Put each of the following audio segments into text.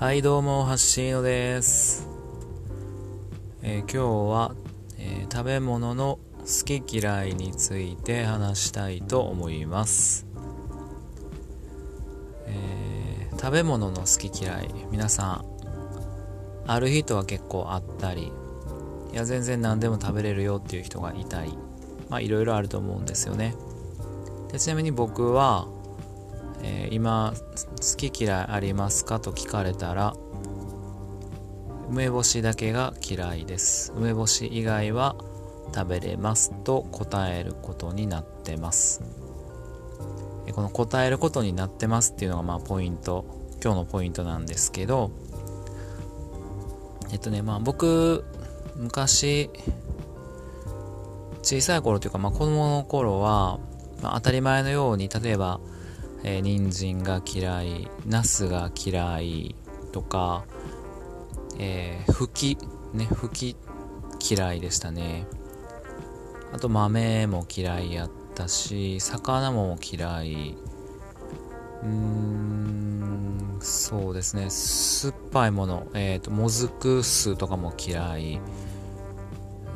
はいどうもハッシーノです、えー今日は、えー食べ物の好き嫌いについて話したいと思います、えー食べ物の好き嫌い皆さんある人は結構あったりいや全然何でも食べれるよっていう人がいたりまあいろいろあると思うんですよね。でちなみに僕はえー今好き嫌いありますか？と聞かれたら梅干しだけが嫌いです。梅干し以外は食べれますと答えることになってます。この答えることになってますっていうのがまあポイント。今日のポイントなんですけどえっとねまあ僕昔小さい頃というかまあ子供の頃は、まあ、当たり前のように例えばえー、人参が嫌い、ナスが嫌いとか、えー、ふき、ね、ふき嫌いでしたね。あと豆も嫌いやったし、魚も嫌い。うーん、そうですね。酸っぱいもの、えっ、と、もずく酢とかも嫌い。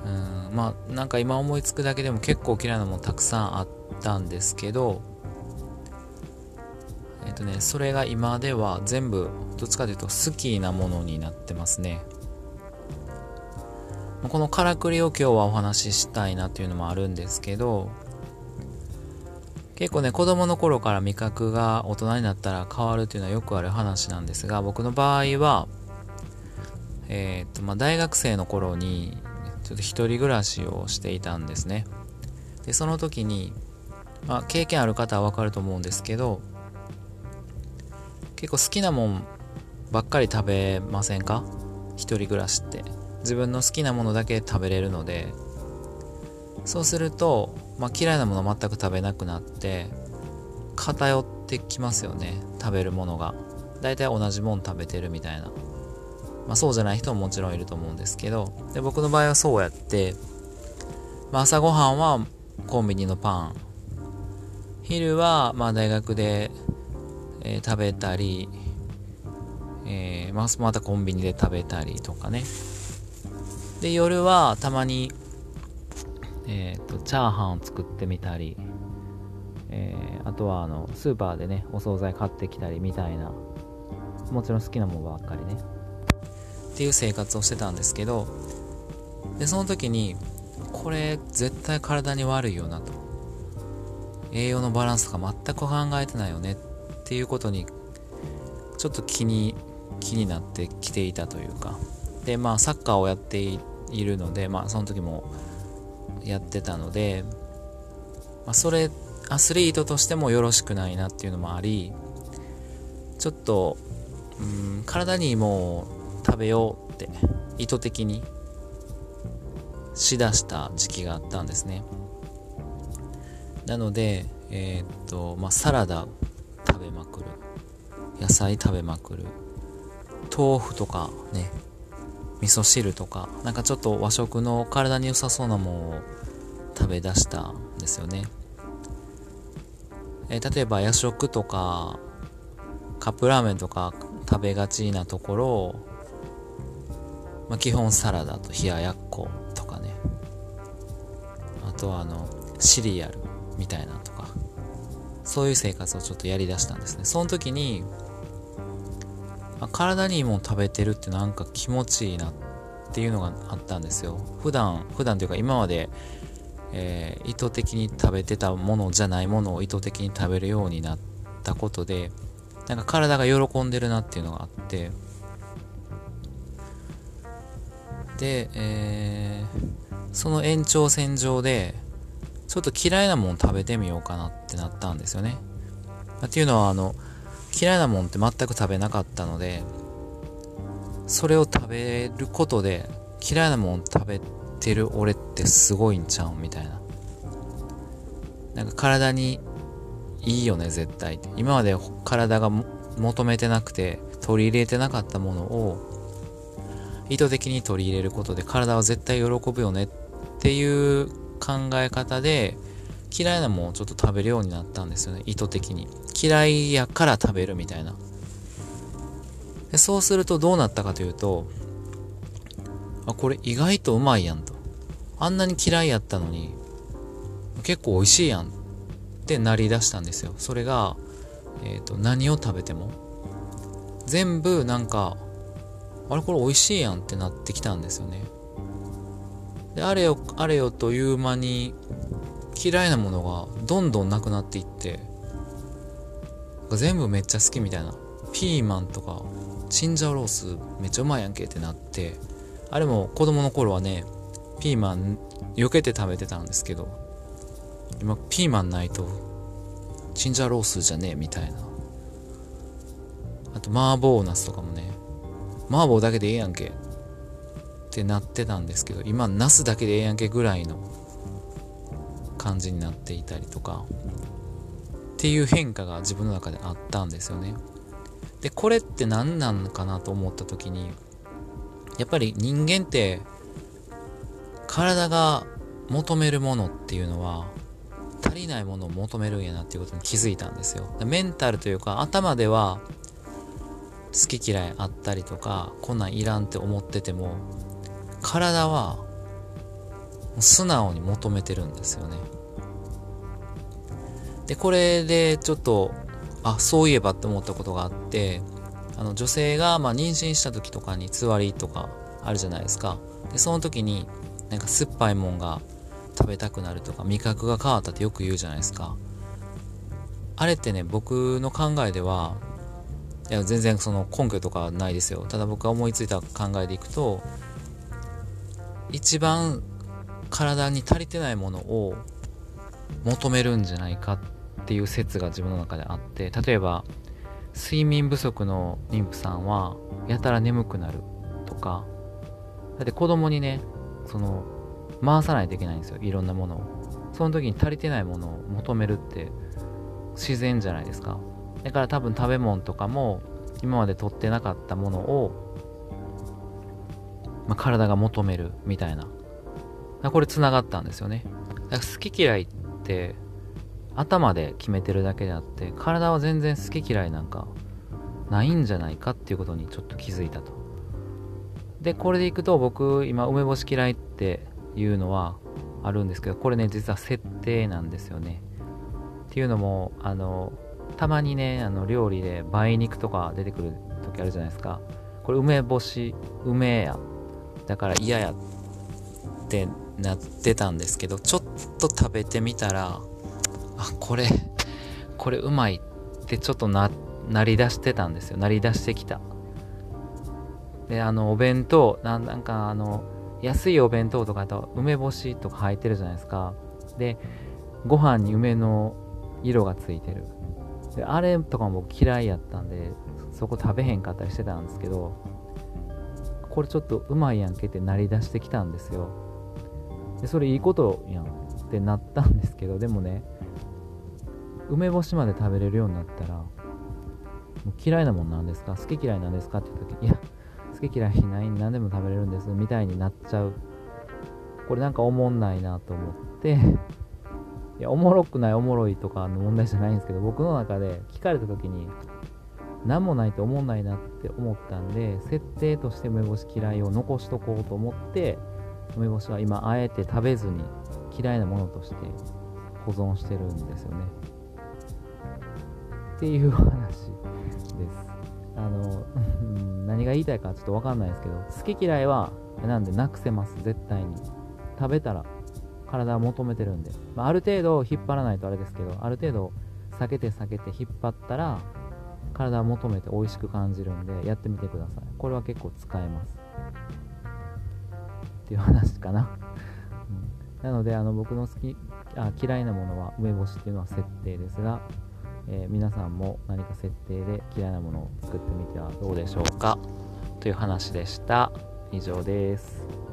うん、まあ、なんか今思いつくだけでも結構嫌いなもたくさんあったんですけど、えっ、とね、それが今では全部、どっちかというと好きなものになってますね。このからくりを今日はお話ししたいなっていうのもあるんですけど、結構ね、子供の頃から味覚が大人になったら変わるっていうのはよくある話なんですが、僕の場合は、えっ、と、まあ、大学生の頃に、ちょっと一人暮らしをしていたんですね。で、その時に、まあ、経験ある方はわかると思うんですけど、結構好きなもんばっかり食べませんか？一人暮らしって。自分の好きなものだけ食べれるので。そうすると、まあ、嫌いなもの全く食べなくなって偏ってきますよね。食べるものが。大体同じもん食べてるみたいな、まあ、そうじゃない人ももちろんいると思うんですけど。で僕の場合はそうやって、まあ、朝ごはんはコンビニのパン。昼はまあ大学でえー食べたり、えーまあ、またコンビニで食べたりとかね。で、夜はたまに、えっ、と、チャーハンを作ってみたり、えーあとはあの、スーパーでね、お惣菜買ってきたりみたいな、もちろん好きなものばっかりね。っていう生活をしてたんですけど、で、その時に、これ絶対体に悪いよなと。栄養のバランスとか全く考えてないよねっっていうことにちょっと気に気になってきていたというか。でまあサッカーをやっているのでまあその時もやってたので、まあ、それアスリートとしてもよろしくないなっていうのもありちょっとうん体にもう食べようって意図的にしだした時期があったんですね。なのでえーっとまあサラダ野菜食べまくる。豆腐とかね。味噌汁とか。なんかちょっと和食の体に良さそうなものを食べ出したんですよね、えー例えば夜食とかカップラーメンとか食べがちなところ、まあ、基本サラダと冷ややっことかね。あとはあのシリアルみたいなとか。そういう生活をちょっとやりだしたんですね。その時に、あ体にいいもの食べてるってなんか気持ちいいなっていうのがあったんですよ。普段、普段というか今まで、えー意図的に食べてたものじゃないものを意図的に食べるようになったことで、なんか体が喜んでるなっていうのがあって、で、えーその延長線上で、ちょっと嫌いなもん食べてみようかなってなったんですよね。っていうのは、あの、嫌いなもんって全く食べなかったので、それを食べることで、嫌いなもん食べてる俺ってすごいんちゃうみたいな。なんか体にいいよね、絶対。今まで体が求めてなくて、取り入れてなかったものを、意図的に取り入れることで体は絶対喜ぶよねっていう考え方で嫌いなものをちょっと食べるようになったんですよね。意図的に。嫌いやから食べるみたいな。でそうするとどうなったかというとあこれ意外とうまいやんと。あんなに嫌いやったのに結構美味しいやんってなりだしたんですよ。それが、えーと、何を食べても。全部なんかあれこれ美味しいやんってなってきたんですよね。であれよあれよという間に嫌いなものがどんどんなくなっていって全部めっちゃ好きみたいな。ピーマンとかチンジャオロースめっちゃうまいやんけってなってあれも子供の頃はねピーマン避けて食べてたんですけど今ピーマンないとチンジャオロースじゃねえみたいな。あと麻婆ナスとかもね麻婆だけでええやんけ。ってなってたんですけど今ナスだけでええやんけぐらいの感じになっていたりとかっていう変化が自分の中であったんですよね。でこれって何なのかなと思った時にやっぱり人間って体が求めるものっていうのは足りないものを求めるんやなっていうことに気づいたんですよ。メンタルというか頭では好き嫌いあったりとかこんなんいらんって思ってても体は素直に求めてるんですよね。でこれでちょっとあそういえばって思ったことがあってあの女性がまあ妊娠した時とかにつわりとかあるじゃないですか。でその時になんか酸っぱいもんが食べたくなるとか味覚が変わったってよく言うじゃないですか。あれってね僕の考えではいや全然その根拠とかないですよ。ただ僕が思いついた考えでいくと一番体に足りてないものを求めるんじゃないかっていう説が自分の中であって例えば睡眠不足の妊婦さんはやたら眠くなるとかだって子供にねその回さないといけないんですよいろんなものを。その時に足りてないものを求めるって自然じゃないですか。だから多分食べ物とかも今まで取ってなかったものを、まあ、体が求めるみたいな。これつながったんですよね。だから好き嫌いって頭で決めてるだけであって体は全然好き嫌いなんかないんじゃないかっていうことにちょっと気づいたと。でこれでいくと僕今梅干し嫌いっていうのはあるんですけどこれね実は設定なんですよね。っていうのもあのたまにねあの料理で梅肉とか出てくる時あるじゃないですか。これ梅干し梅や。だから嫌やってなってたんですけどちょっと食べてみたらあこれこれうまいってちょっとなりだしてたんですよ。なりだしてきた。であのお弁当なんかあの安いお弁当とかだと梅干しとか入ってるじゃないですか。でご飯に梅の色がついてる。であれとかも嫌いやったんでそこ食べへんかったりしてたんですけどこれちょっとうまいやんけってなりだしてきたんですよ。でそれいいことやんってなったんですけどでもね梅干しまで食べれるようになったら嫌いなもんなんですか？好き嫌いなんですかって言った時いや好き嫌いない何でも食べれるんですみたいになっちゃう。これなんかおもんないなと思っていやおもろくないおもろいとかの問題じゃないんですけど僕の中で聞かれた時に何もないと思んないなって思ったんで設定として梅干し嫌いを残しとこうと思って梅干しは今あえて食べずに嫌いなものとして保存してるんですよね。っていう話です。あの何が言いたいかちょっと分かんないですけど好き嫌いはなんでなくせます。絶対に。食べたら体は求めてるんで、まあ、ある程度引っ張らないとあれですけどある程度避けて避けて引っ張ったら体は求めて美味しく感じるんでやってみてください。これは結構使えます。っていう話かな、うん、なのであの僕の好きあ嫌いなものは梅干しっていうのは設定ですがえー、皆さんも何か設定で嫌いなものを作ってみてはどうでしょうか。という話でした。以上です。